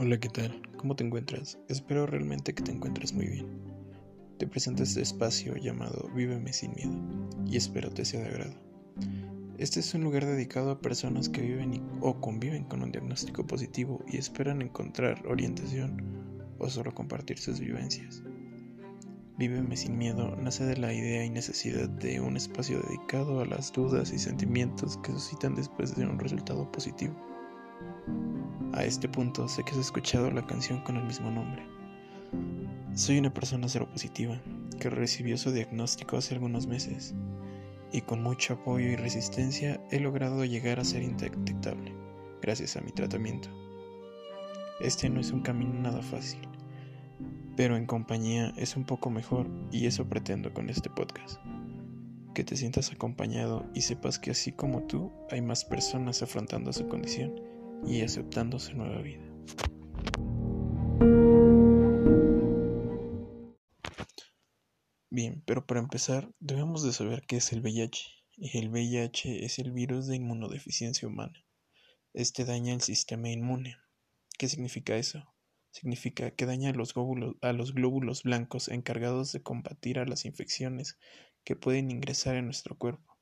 Hola, ¿qué tal? ¿Cómo te encuentras? Espero realmente que te encuentres muy bien. Te presento este espacio llamado Víveme sin miedo y espero te sea de agrado. Este es un lugar dedicado a personas que viven o conviven con un diagnóstico positivo y esperan encontrar orientación o solo compartir sus vivencias. Víveme sin miedo nace de la idea y necesidad de un espacio dedicado a las dudas y sentimientos que suscitan después de un resultado positivo. A este punto sé que has escuchado la canción con el mismo nombre. Soy una persona seropositiva que recibió su diagnóstico hace algunos meses y con mucho apoyo y resistencia he logrado llegar a ser indetectable gracias a mi tratamiento. Este no es un camino nada fácil, pero en compañía es un poco mejor y eso pretendo con este podcast. Que te sientas acompañado y sepas que así como tú hay más personas afrontando su condición y aceptando su nueva vida. Bien, pero para empezar debemos de saber qué es el VIH. El VIH es el virus de inmunodeficiencia humana. Este daña el sistema inmune. ¿Qué significa eso? Significa que daña a los, glóbulos, a los glóbulos blancos encargados de combatir a las infecciones que pueden ingresar en nuestro cuerpo.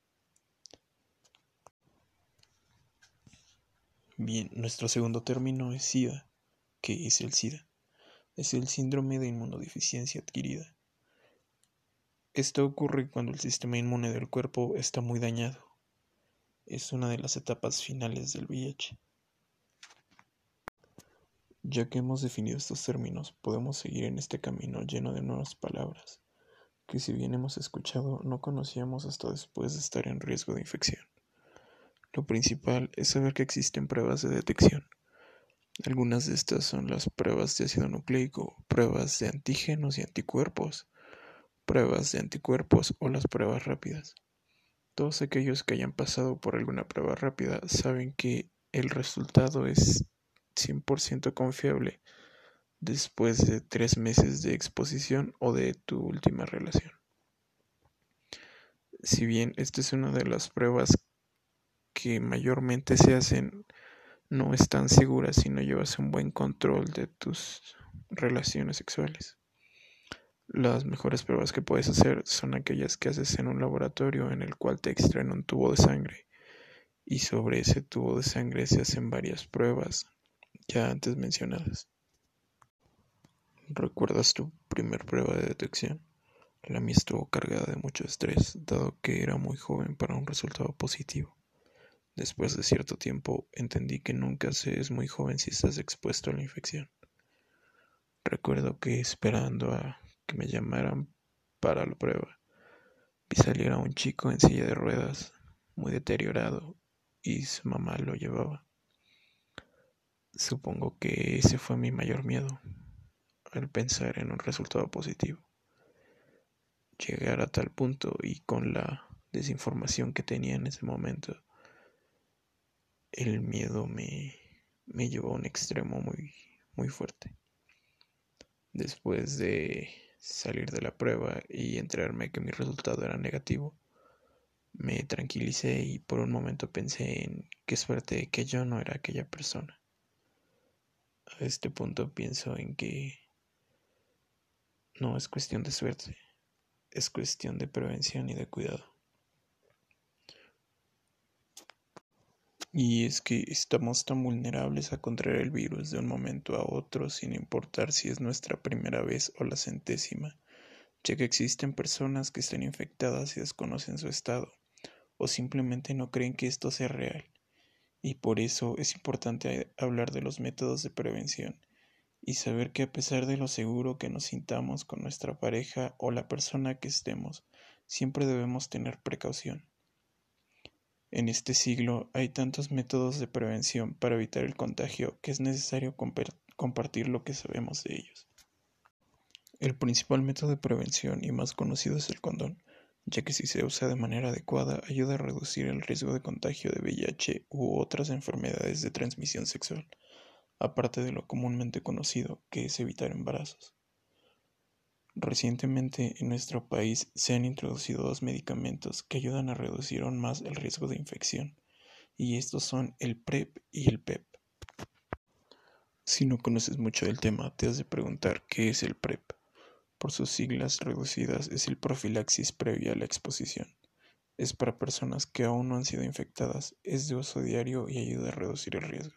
Bien, nuestro segundo término es SIDA. ¿Qué es el SIDA? Es el síndrome de inmunodeficiencia adquirida. Esto ocurre cuando el sistema inmune del cuerpo está muy dañado. Es una de las etapas finales del VIH. Ya que hemos definido estos términos, podemos seguir en este camino lleno de nuevas palabras, que si bien hemos escuchado no conocíamos hasta después de estar en riesgo de infección. Lo principal es saber que existen pruebas de detección. Algunas de estas son las pruebas de ácido nucleico, pruebas de antígenos y anticuerpos, pruebas de anticuerpos o las pruebas rápidas. Todos aquellos que hayan pasado por alguna prueba rápida saben que el resultado es 100% confiable después de tres meses de exposición o de tu última relación. Si bien esta es una de las pruebas que mayormente se hacen no están seguras si no llevas un buen control de tus relaciones sexuales. Las mejores pruebas que puedes hacer son aquellas que haces en un laboratorio en el cual te extraen un tubo de sangre y sobre ese tubo de sangre se hacen varias pruebas ya antes mencionadas. ¿Recuerdas tu primer prueba de detección? La mía estuvo cargada de mucho estrés, dado que era muy joven para un resultado positivo. Después de cierto tiempo entendí que nunca se es muy joven si estás expuesto a la infección. Recuerdo que esperando a que me llamaran para la prueba, vi salir a un chico en silla de ruedas, muy deteriorado, y su mamá lo llevaba. Supongo que ese fue mi mayor miedo, al pensar en un resultado positivo. Llegar a tal punto y con la desinformación que tenía en ese momento, el miedo me, me llevó a un extremo muy, muy fuerte. Después de salir de la prueba y enterarme que mi resultado era negativo, me tranquilicé y por un momento pensé en qué suerte que yo no era aquella persona. A este punto pienso en que no es cuestión de suerte, es cuestión de prevención y de cuidado. Y es que estamos tan vulnerables a contraer el virus de un momento a otro sin importar si es nuestra primera vez o la centésima, ya que existen personas que están infectadas y desconocen su estado, o simplemente no creen que esto sea real. Y por eso es importante hablar de los métodos de prevención y saber que a pesar de lo seguro que nos sintamos con nuestra pareja o la persona que estemos, siempre debemos tener precaución. En este siglo hay tantos métodos de prevención para evitar el contagio que es necesario compartir lo que sabemos de ellos. El principal método de prevención y más conocido es el condón, ya que si se usa de manera adecuada ayuda a reducir el riesgo de contagio de VIH u otras enfermedades de transmisión sexual, aparte de lo comúnmente conocido que es evitar embarazos. Recientemente en nuestro país se han introducido dos medicamentos que ayudan a reducir aún más el riesgo de infección, y estos son el PrEP y el PEP. Si no conoces mucho del tema, te has de preguntar qué es el PrEP. Por sus siglas reducidas es el profilaxis previa a la exposición. Es para personas que aún no han sido infectadas, es de uso diario y ayuda a reducir el riesgo.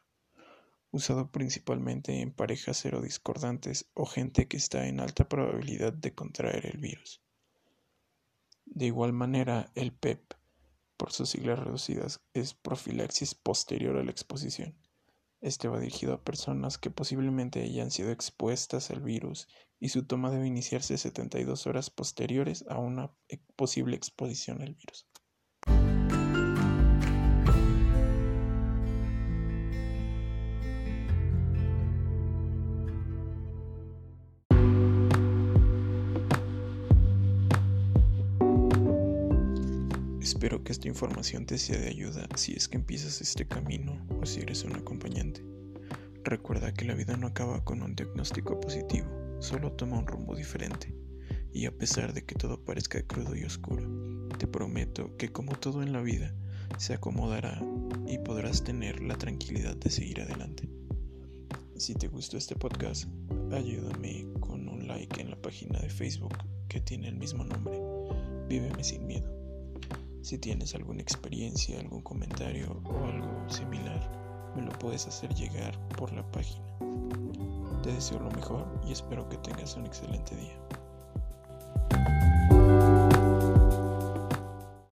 Usado principalmente en parejas serodiscordantes o gente que está en alta probabilidad de contraer el virus. De igual manera, el PEP, por sus siglas reducidas, es profilaxis posterior a la exposición este va dirigido a personas que posiblemente hayan sido expuestas al virus y su toma debe iniciarse 72 horas posteriores a una posible exposición al virus. Espero que esta información te sea de ayuda si es que empiezas este camino o si eres un acompañante. Recuerda que la vida no acaba con un diagnóstico positivo, solo toma un rumbo diferente. Y a pesar de que todo parezca crudo y oscuro, te prometo que como todo en la vida, se acomodará y podrás tener la tranquilidad de seguir adelante. Si te gustó este podcast, ayúdame con un like en la página de Facebook que tiene el mismo nombre, Víveme sin miedo. Si tienes alguna experiencia, algún comentario o algo similar, me lo puedes hacer llegar por la página. Te deseo lo mejor y espero que tengas un excelente día.